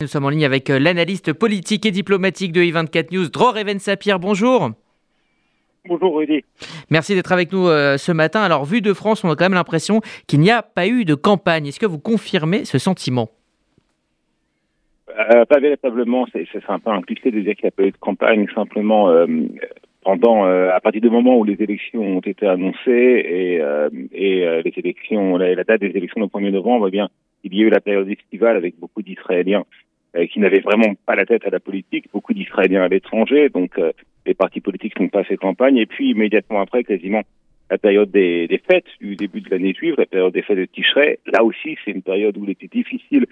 Nous sommes en ligne avec euh, l'analyste politique et diplomatique de i24 News, Dror Even Sapir. Bonjour. Bonjour Rudy. Merci d'être avec nous euh, ce matin. Alors, vu de France, on a quand même l'impression qu'il n'y a pas eu de campagne. Est-ce que vous confirmez ce sentiment? Euh, Pas véritablement. C'est un peu un cliché de dire qu'il n'y a pas eu de campagne. Simplement, pendant, à partir du moment où les élections ont été annoncées et, et les élections, la, la, date des élections le 1er novembre, eh bien, il y a eu la période estivale avec beaucoup d'Israéliens qui n'avaient vraiment pas la tête à la politique, beaucoup d'Israéliens à l'étranger, donc euh, les partis politiques n'ont pas fait campagne. Et puis immédiatement après, quasiment la période des, des fêtes du début de l'année juive, la période des fêtes de Tishrei, là aussi c'est une période où il était difficile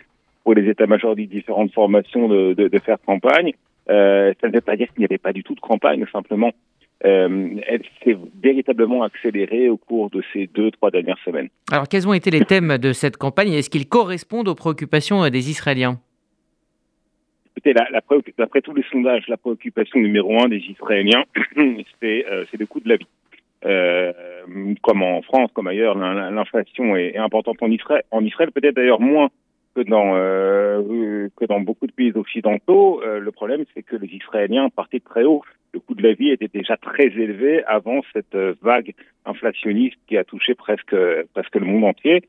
pour les états-majors des différentes formations de, de, de faire campagne. Euh, ça ne veut pas dire qu'il n'y avait pas du tout de campagne, simplement euh, elle s'est véritablement accélérée au cours de ces deux, trois dernières semaines. Alors quels ont été les thèmes de cette campagne et est-ce qu'ils correspondent aux préoccupations des Israéliens? Écoutez, d'après tous les sondages, la préoccupation numéro un des Israéliens, euh, c'est le coût de la vie. Euh, comme en France, comme ailleurs, l'inflation est, importante en Israël, en Israël peut-être d'ailleurs moins que dans euh, que dans beaucoup de pays occidentaux. Le problème, c'est que les Israéliens partaient très haut. Le coût de la vie était déjà très élevé avant cette vague inflationniste qui a touché presque presque le monde entier.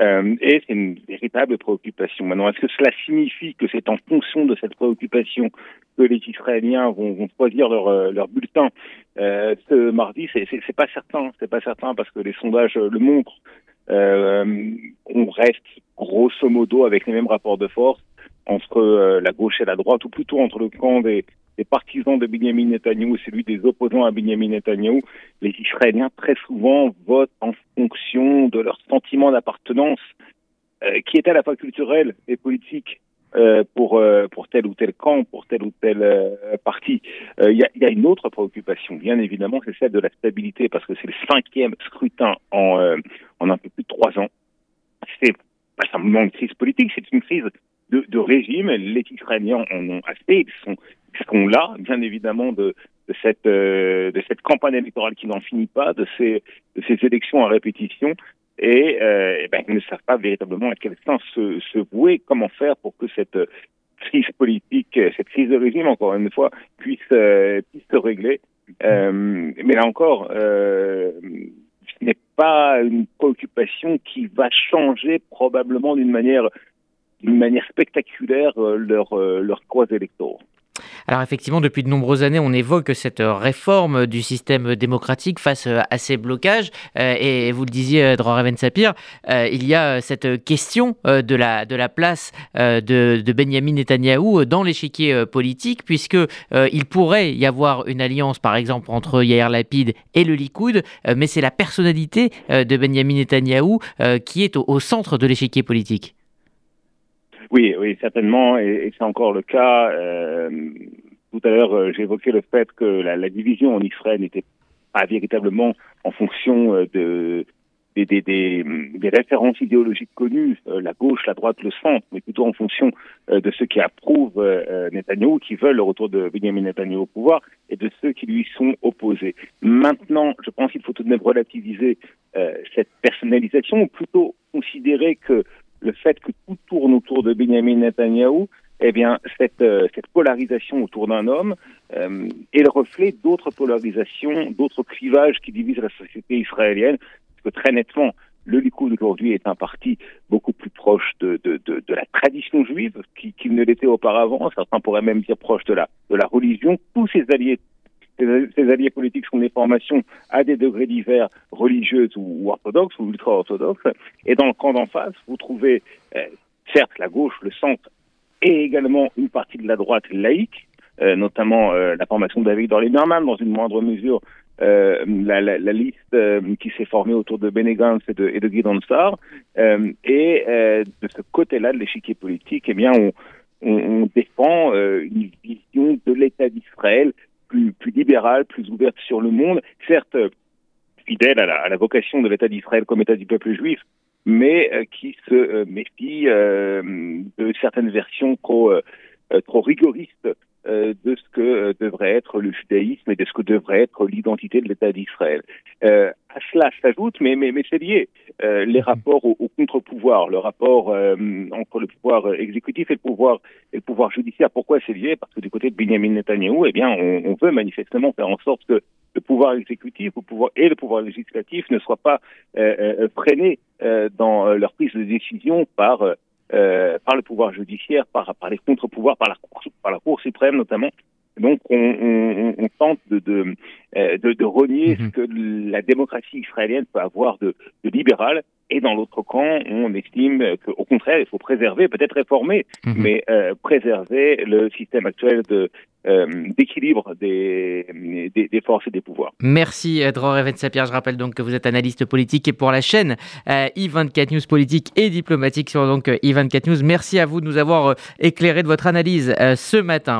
Euh, et c'est une véritable préoccupation. Maintenant, est-ce que cela signifie que c'est en fonction de cette préoccupation que les Israéliens vont, vont choisir leur, euh, leur bulletin? Euh, ce mardi C'est pas certain. C'est pas certain parce que les sondages le montrent. Euh, on reste grosso modo avec les mêmes rapports de force entre euh, la gauche et la droite, ou plutôt entre le camp des, des partisans de Benjamin Netanyahu et celui des opposants à Benjamin Netanyahu, les Israéliens très souvent votent en fonction de leur sentiment d'appartenance, euh, qui est à la fois culturel et politique. Euh, pour euh, pour tel ou tel camp, pour tel ou tel euh, parti. Il y a, y, a, une autre préoccupation, bien évidemment, c'est celle de la stabilité, parce que c'est le cinquième scrutin en en un peu plus de trois ans. C'est pas simplement une crise politique, c'est une crise de, de régime. Les Israéliens en ont assez, ils sont sont là, bien évidemment, de, de cette euh, de cette campagne électorale qui n'en finit pas, de ces de ces élections à répétition, et, euh, et ben, ils ne savent pas véritablement à quel sens se, se vouer, comment faire pour que cette crise politique, cette crise de régime, encore une fois, puisse euh, puisse se régler. Euh, mais là encore, euh, ce n'est pas une préoccupation qui va changer probablement d'une manière d'une manière spectaculaire leur leur cause électoraux. Alors effectivement, depuis de nombreuses années, on évoque cette réforme du système démocratique face à ces blocages. Euh, et vous le disiez, Dror Sapir, euh, il y a cette question euh, de la, de la place de, de Benjamin Netanyahou dans l'échiquier politique, puisque il pourrait y avoir une alliance, par exemple, entre Yair Lapid et le Likoud, mais c'est la personnalité de Benjamin Netanyahou qui est au centre de l'échiquier politique. Oui, oui, certainement, et, c'est encore le cas. Euh, tout à l'heure, euh, j'évoquais le fait que la, la, division en Israël n'était pas véritablement en fonction euh, de des, des, des, des, références idéologiques connues, la gauche, la droite, le centre, mais plutôt en fonction de ceux qui approuvent euh, Netanyahu, qui veulent le retour de Benjamin Netanyahu au pouvoir, et de ceux qui lui sont opposés. Maintenant, je pense qu'il faut tout de même relativiser cette personnalisation, ou plutôt considérer que le fait que tout tourne autour de Benjamin Netanyahu, eh bien, cette, euh, cette polarisation autour d'un homme euh, est le reflet d'autres polarisations, d'autres clivages qui divisent la société israélienne. Parce que très nettement, le Likoud aujourd'hui est un parti beaucoup plus proche de, de, de, la tradition juive qu'il qui ne l'était auparavant. Certains pourraient même dire proche de la, de la religion. Tous ses alliés ces alliés politiques sont des formations à des degrés divers, religieuses ou, orthodoxes ou ultra-orthodoxes. Et dans le camp d'en face, vous trouvez euh, certes la gauche, le centre et également une partie de la droite laïque, euh, notamment euh, la formation de David Dorlimerman, dans une moindre mesure la, liste qui s'est formée autour de Benegans et de, et de Guy euh, et de ce côté-là de l'échiquier politique, eh bien, on, défend une vision de l'État d'Israël plus ouverte sur le monde, certes fidèle à la, vocation de l'État d'Israël comme État du peuple juif, mais euh, qui se euh, méfie euh, de certaines versions trop rigoristes de ce que devrait être le judaïsme et de ce que devrait être l'identité de l'État d'Israël. à cela s'ajoute, mais, mais, mais c'est lié, les mhm. rapports au, contre-pouvoir, le rapport entre le pouvoir exécutif et le pouvoir, et le pouvoir judiciaire. Pourquoi c'est lié? Parce que du côté de Benjamin Netanyahu, eh bien, on, on veut manifestement faire en sorte que le pouvoir exécutif le pouvoir, et le pouvoir législatif ne soient pas euh, freinés dans leur prise de décision par euh, par le pouvoir judiciaire, par, par les contre-pouvoirs, par la, cour, par la Cour suprême notamment. Donc on, on, on tente de, de, euh, de, de renier mhm. ce que la démocratie israélienne peut avoir de, de libéral. Et dans l'autre camp, on estime qu'au contraire, il faut préserver, peut-être réformer, mhm. mais euh, préserver le système actuel de euh, d'équilibre des, des, des, forces et des pouvoirs. Merci Dror Even Sapir. Je rappelle donc que vous êtes analyste politique et pour la chaîne euh, i24 News politique et diplomatique sur donc i24 News. Merci à vous de nous avoir éclairé de votre analyse ce matin.